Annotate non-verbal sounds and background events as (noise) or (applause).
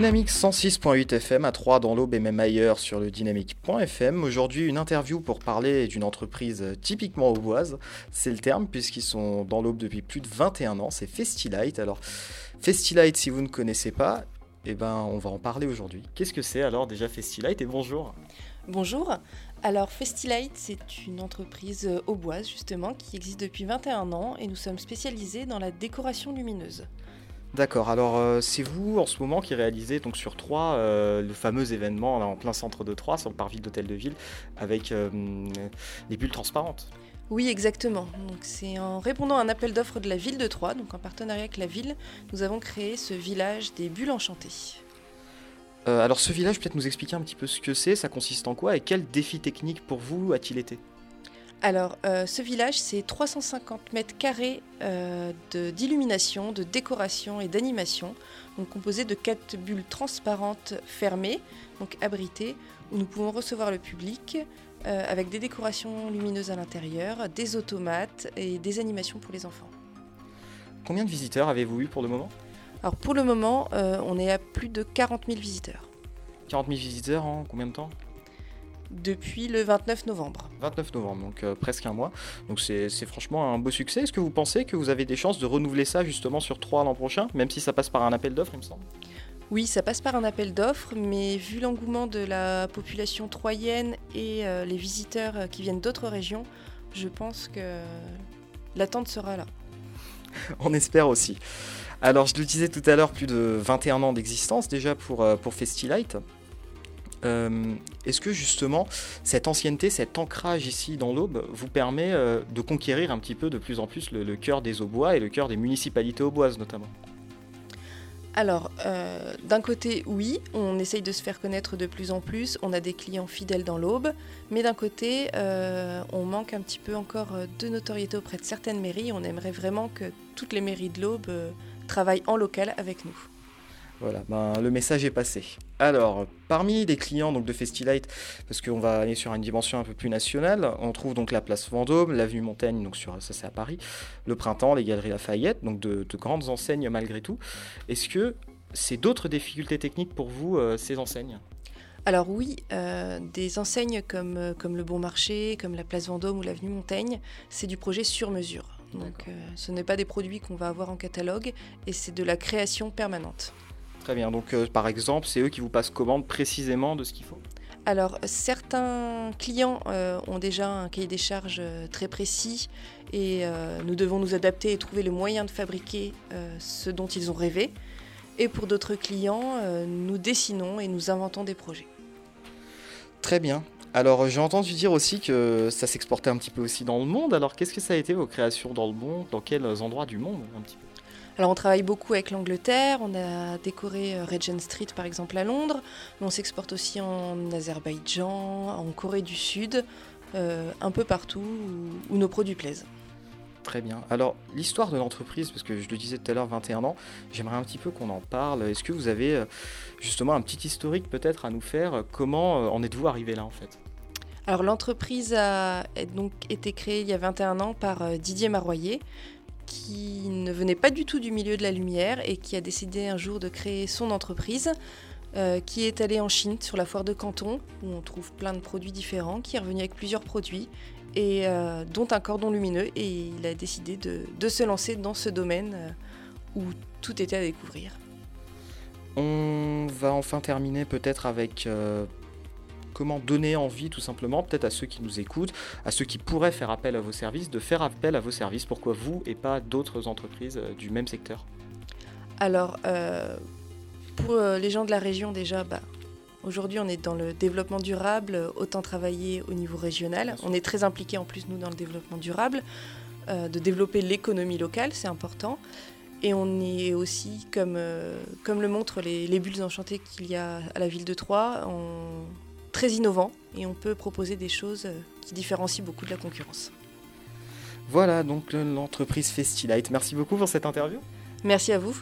Dynamique 106.8 FM à 3 dans l'Aube et même ailleurs sur le dynamique.fm. Aujourd'hui, une interview pour parler d'une entreprise typiquement auboise. C'est le terme puisqu'ils sont dans l'Aube depuis plus de 21 ans. C'est Festilight. Alors, Festilight, si vous ne connaissez pas, eh ben, on va en parler aujourd'hui. Qu'est-ce que c'est alors déjà Festilight? Et bonjour Bonjour. Alors Festilight, c'est une entreprise auboise justement qui existe depuis 21 ans et nous sommes spécialisés dans la décoration lumineuse. D'accord, alors euh, c'est vous en ce moment qui réalisez donc sur Troyes euh, le fameux événement en plein centre de Troyes, sur le parvis d'hôtel de ville, avec euh, les bulles transparentes. Oui, exactement. Donc c'est en répondant à un appel d'offres de la ville de Troyes, donc en partenariat avec la ville, nous avons créé ce village des bulles enchantées. alors ce village, peut-être nous expliquer un petit peu ce que c'est, ça consiste en quoi et quel défi technique pour vous a-t-il été? Alors, euh, ce village, c'est 350 mètres carrés euh, d'illumination, de, décoration et d'animation, donc composé de quatre bulles transparentes fermées, donc abritées, où nous pouvons recevoir le public euh, avec des décorations lumineuses à l'intérieur, des automates et des animations pour les enfants. Combien de visiteurs avez-vous eu pour le moment? Alors, pour le moment, on est à plus de 40 000 visiteurs. 40 000 visiteurs en combien de temps? Depuis le 29 novembre. 29 novembre, donc euh, presque un mois. Donc c'est franchement un beau succès. Est-ce que vous pensez que vous avez des chances de renouveler ça justement sur 3 l'an prochain, même si ça passe par un appel d'offres, il me semble? Oui, ça passe par un appel d'offres, mais vu l'engouement de la population troyenne et euh, les visiteurs euh, qui viennent d'autres régions, je pense que l'attente sera là. (laughs) On espère aussi. Alors, je le disais tout à l'heure, plus de 21 ans d'existence déjà pour, pour Festilight. Euh, est-ce que justement cette ancienneté, cet ancrage ici dans l'Aube vous permet euh, de conquérir un petit peu de plus en plus le, cœur des Aubois et le cœur des municipalités auboises notamment? Alors, euh, d'un côté, oui, on essaye de se faire connaître de plus en plus, on a des clients fidèles dans l'Aube, mais d'un côté, on manque un petit peu encore de notoriété auprès de certaines mairies, on aimerait vraiment que toutes les mairies de l'Aube travaillent en local avec nous. Voilà, ben, le message est passé. Alors, parmi les clients donc, de Festilight, parce qu'on va aller sur une dimension un peu plus nationale, on trouve donc la place Vendôme, l'avenue Montaigne, donc sur, ça c'est à Paris, le Printemps, les Galeries Lafayette, donc de, grandes enseignes malgré tout. Est-ce que c'est d'autres difficultés techniques pour vous, euh, ces enseignes? Alors oui, euh, des enseignes comme, euh, comme le Bon Marché, comme la place Vendôme ou l'avenue Montaigne, c'est du projet sur mesure. Donc ce n'est pas des produits qu'on va avoir en catalogue et c'est de la création permanente. Très bien. Donc, euh, par exemple, c'est eux qui vous passent commande précisément de ce qu'il faut alors, certains clients euh, ont déjà un cahier des charges euh, très précis et nous devons nous adapter et trouver le moyen de fabriquer ce dont ils ont rêvé. Et pour d'autres clients, nous dessinons et nous inventons des projets. Très bien. Alors, j'ai entendu dire aussi que ça s'exportait un petit peu aussi dans le monde. Alors, qu'est-ce que ça a été vos créations dans le monde? Dans quels endroits du monde un petit peu? Alors on travaille beaucoup avec l'Angleterre, on a décoré euh, Regent Street par exemple à Londres, mais on s'exporte aussi en Azerbaïdjan, en Corée du Sud, euh, un peu partout où, nos produits plaisent. Très bien. Alors, l'histoire de l'entreprise, parce que je le disais tout à l'heure, 21 ans, j'aimerais un petit peu qu'on en parle. Est-ce que vous avez euh, justement un petit historique peut-être à nous faire Comment en êtes-vous arrivé là en fait? Alors l'entreprise a donc été créée il y a 21 ans par Didier Maroyer, qui ne venait pas du tout du milieu de la lumière et qui a décidé un jour de créer son entreprise. Euh, qui est allé en Chine sur la foire de Canton, où on trouve plein de produits différents, qui est revenu avec plusieurs produits, et euh, dont un cordon lumineux, et il a décidé de, de se lancer dans ce domaine euh, où tout était à découvrir. On va enfin terminer peut-être avec comment donner envie tout simplement peut-être à ceux qui nous écoutent, à ceux qui pourraient faire appel à vos services, de faire appel à vos services. Pourquoi vous et pas d'autres entreprises euh, du même secteur? Alors, euh, pour euh, les gens de la région déjà, bah, aujourd'hui on est dans le développement durable, autant travailler au niveau régional. On est très impliqué en plus nous dans le développement durable, de développer l'économie locale, c'est important. Et on est aussi, comme, comme le montrent les, les bulles enchantées qu'il y a à la ville de Troyes, on, très innovant et on peut proposer des choses euh, qui différencient beaucoup de la concurrence. Voilà donc l'entreprise Festilight. Merci beaucoup pour cette interview. Merci à vous.